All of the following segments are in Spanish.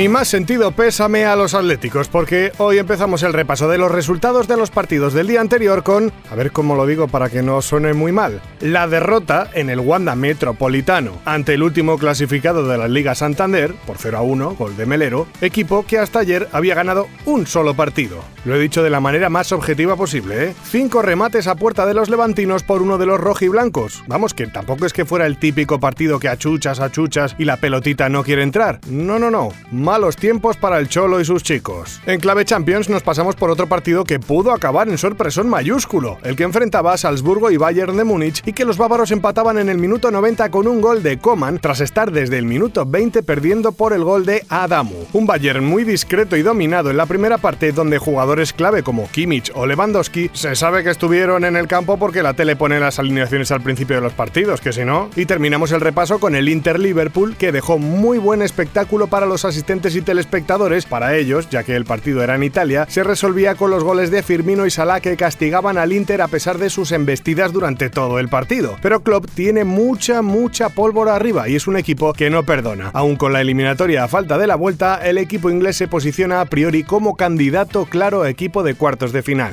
Mi más sentido pésame a los atléticos, porque hoy empezamos el repaso de los resultados de los partidos del día anterior con, a ver cómo lo digo para que no suene muy mal, la derrota en el Wanda Metropolitano ante el último clasificado de la Liga Santander, por 0 a 1, gol de Melero, equipo que hasta ayer había ganado un solo partido. Lo he dicho de la manera más objetiva posible, ¿eh? Cinco remates a puerta de los levantinos por uno de los rojiblancos. Vamos, que tampoco es que fuera el típico partido que achuchas, achuchas y la pelotita no quiere entrar. No, no, no malos tiempos para el Cholo y sus chicos. En clave Champions nos pasamos por otro partido que pudo acabar en sorpresón mayúsculo, el que enfrentaba a Salzburgo y Bayern de Múnich y que los bávaros empataban en el minuto 90 con un gol de Coman tras estar desde el minuto 20 perdiendo por el gol de Adamu. Un Bayern muy discreto y dominado en la primera parte donde jugadores clave como Kimmich o Lewandowski se sabe que estuvieron en el campo porque la tele pone las alineaciones al principio de los partidos, que si no, y terminamos el repaso con el Inter Liverpool que dejó muy buen espectáculo para los asistentes y telespectadores, para ellos, ya que el partido era en Italia, se resolvía con los goles de Firmino y Salah que castigaban al Inter a pesar de sus embestidas durante todo el partido. Pero Klopp tiene mucha, mucha pólvora arriba y es un equipo que no perdona. Aún con la eliminatoria a falta de la vuelta, el equipo inglés se posiciona a priori como candidato claro a equipo de cuartos de final.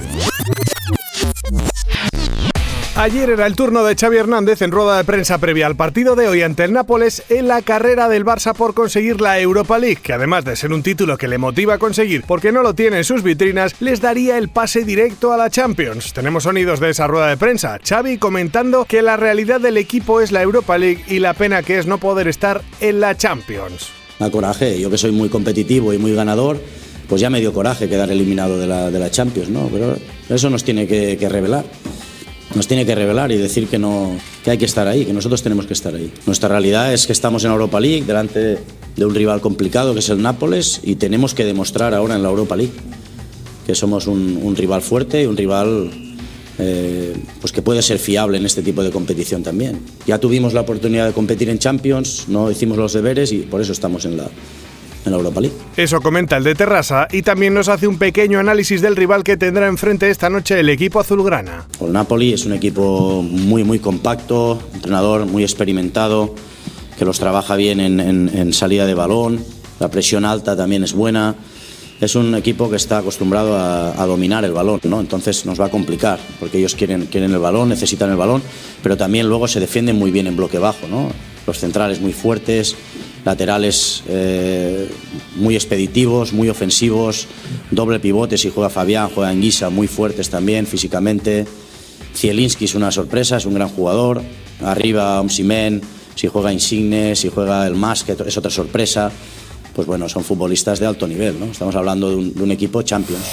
Ayer era el turno de Xavi Hernández en rueda de prensa previa al partido de hoy ante el Nápoles en la carrera del Barça por conseguir la Europa League, que además de ser un título que le motiva a conseguir porque no lo tiene en sus vitrinas, les daría el pase directo a la Champions. Tenemos sonidos de esa rueda de prensa. Xavi comentando que la realidad del equipo es la Europa League y la pena que es no poder estar en la Champions. Da coraje, yo que soy muy competitivo y muy ganador, pues ya me dio coraje quedar eliminado de la, Champions, ¿no? Pero eso nos tiene que revelar nos tiene que revelar y decir que, no, que hay que estar ahí, que nosotros tenemos que estar ahí. Nuestra realidad es que estamos en Europa League delante de un rival complicado que es el Nápoles y tenemos que demostrar ahora en la Europa League que somos un, rival fuerte y un rival eh, pues que puede ser fiable en este tipo de competición también. Ya tuvimos la oportunidad de competir en Champions, no hicimos los deberes y por eso estamos en la, en la Europa League. Eso comenta el de Terrassa y también nos hace un pequeño análisis del rival que tendrá enfrente esta noche el equipo azulgrana. El Napoli es un equipo muy muy compacto, entrenador muy experimentado, que los trabaja bien en, salida de balón, la presión alta también es buena. Es un equipo que está acostumbrado a, dominar el balón, ¿no? entonces nos va a complicar, porque ellos quieren, quieren el balón, necesitan el balón, pero también luego se defienden muy bien en bloque bajo. ¿no? Los centrales muy fuertes, laterales eh, muy expeditivos, muy ofensivos, doble pivote si juega Fabián, juega en Guisa, muy fuertes también físicamente. Zielinski es una sorpresa, es un gran jugador. Arriba Omsimen, si juega Insigne, si juega el Mas, que es otra sorpresa. Pues bueno, son futbolistas de alto nivel, ¿no? Estamos hablando de un, equipo Champions.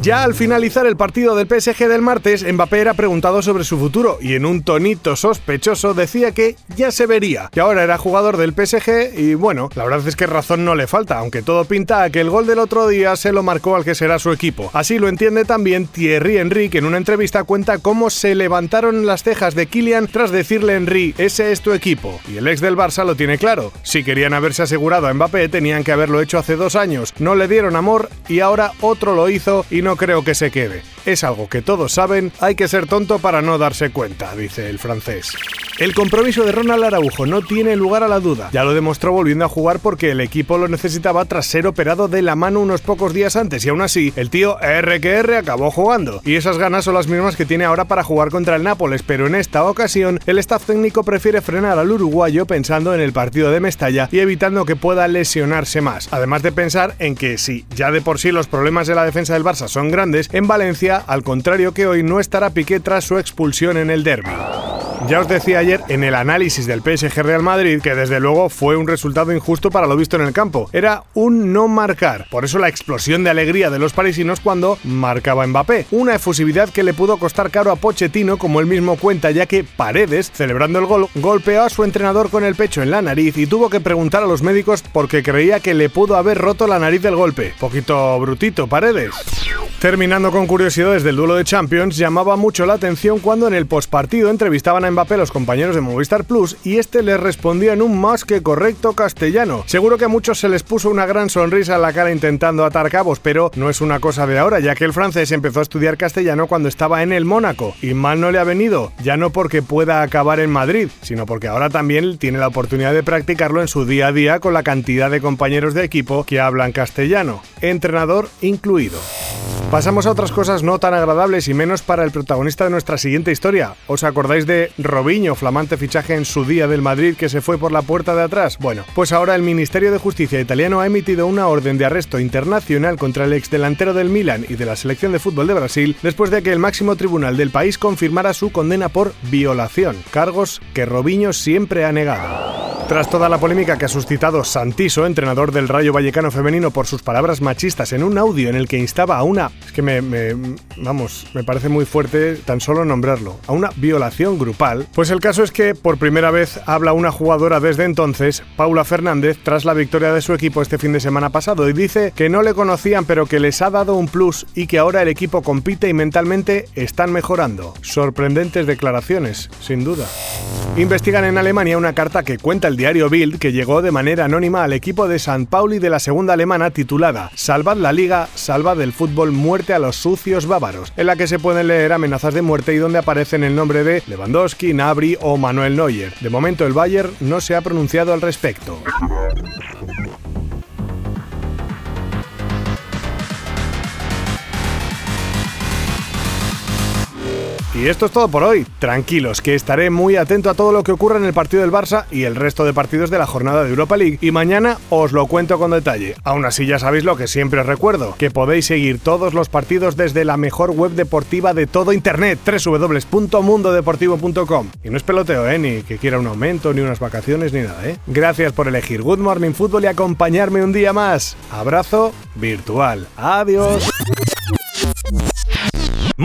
Ya al finalizar el partido del PSG del martes, Mbappé era preguntado sobre su futuro y en un tonito sospechoso decía que ya se vería, que ahora era jugador del PSG y bueno, la verdad es que razón no le falta, aunque todo pinta a que el gol del otro día se lo marcó al que será su equipo. Así lo entiende también Thierry Henry, que en una entrevista cuenta cómo se levantaron las cejas de Kylian tras decirle a Henry, ese es tu equipo. Y el ex del Barça lo tiene claro, si querían haberse asegurado a Mbappé tenían que haberlo hecho hace dos años, no le dieron amor y ahora otro lo hizo y no creo que se quede. Es algo que todos saben, hay que ser tonto para no darse cuenta, dice el francés. El compromiso de Ronald Araujo no tiene lugar a la duda. Ya lo demostró volviendo a jugar porque el equipo lo necesitaba tras ser operado de la mano unos pocos días antes y aún así el tío R que R acabó jugando. Y esas ganas son las mismas que tiene ahora para jugar contra el Nápoles, pero en esta ocasión el staff técnico prefiere frenar al uruguayo pensando en el partido de Mestalla y evitando que pueda Además de pensar en que si ya de por sí los problemas de la defensa del Barça son grandes, en Valencia, al contrario que hoy, no estará Piqué tras su expulsión en el derby. Ya os decía ayer en el análisis del PSG Real Madrid que desde luego fue un resultado injusto para lo visto en el campo. Era un no marcar. Por eso la explosión de alegría de los parisinos cuando marcaba Mbappé. Una efusividad que le pudo costar caro a Pochettino, como él mismo cuenta, ya que Paredes, celebrando el gol, golpeó a su entrenador con el pecho en la nariz y tuvo que preguntar a los médicos porque creía que le pudo haber roto la nariz del golpe. Poquito brutito, Paredes. Terminando con curiosidades del duelo de Champions, llamaba mucho la atención cuando en el postpartido entrevistaban a Mbappé los compañeros de Movistar Plus y este les respondía en un más que correcto castellano. Seguro que a muchos se les puso una gran sonrisa en la cara intentando atar cabos, pero no es una cosa de ahora, ya que el francés empezó a estudiar castellano cuando estaba en el Mónaco y mal no le ha venido, ya no porque pueda acabar en Madrid, sino porque ahora también tiene la oportunidad de practicarlo en su día a día con la cantidad de compañeros de equipo que hablan castellano, entrenador incluido. Pasamos a otras cosas no tan agradables y menos para el protagonista de nuestra siguiente historia. ¿Os acordáis de Robinho, flamante fichaje en su día del Madrid que se fue por la puerta de atrás? Bueno, pues ahora el Ministerio de Justicia italiano ha emitido una orden de arresto internacional contra el ex delantero del Milan y de la selección de fútbol de Brasil después de que el máximo tribunal del país confirmara su condena por violación, cargos que Robinho siempre ha negado. Tras toda la polémica que ha suscitado Santiso, entrenador del Rayo Vallecano femenino, por sus palabras machistas en un audio en el que instaba a una, es que me, vamos, me parece muy fuerte tan solo nombrarlo, a una violación grupal, pues el caso es que por primera vez habla una jugadora desde entonces, Paula Fernández, tras la victoria de su equipo este fin de semana pasado y dice que no le conocían pero que les ha dado un plus y que ahora el equipo compite y mentalmente están mejorando. Sorprendentes declaraciones, sin duda. Investigan en Alemania una carta que cuenta el diario Bild que llegó de manera anónima al equipo de San Pauli de la segunda alemana titulada Salvad la liga, salvad el fútbol, muerte a los sucios bávaros, en la que se pueden leer amenazas de muerte y donde aparecen el nombre de Lewandowski, Nabri o Manuel Neuer. De momento el Bayern no se ha pronunciado al respecto. Y esto es todo por hoy. Tranquilos, que estaré muy atento a todo lo que ocurra en el partido del Barça y el resto de partidos de la jornada de Europa League. Y mañana os lo cuento con detalle. Aún así ya sabéis lo que siempre os recuerdo, que podéis seguir todos los partidos desde la mejor web deportiva de todo Internet, www.mundodeportivo.com. Y no es peloteo, ¿eh? Ni que quiera un aumento, ni unas vacaciones, ni nada, ¿eh? Gracias por elegir Good Morning Football y acompañarme un día más. Abrazo virtual. Adiós.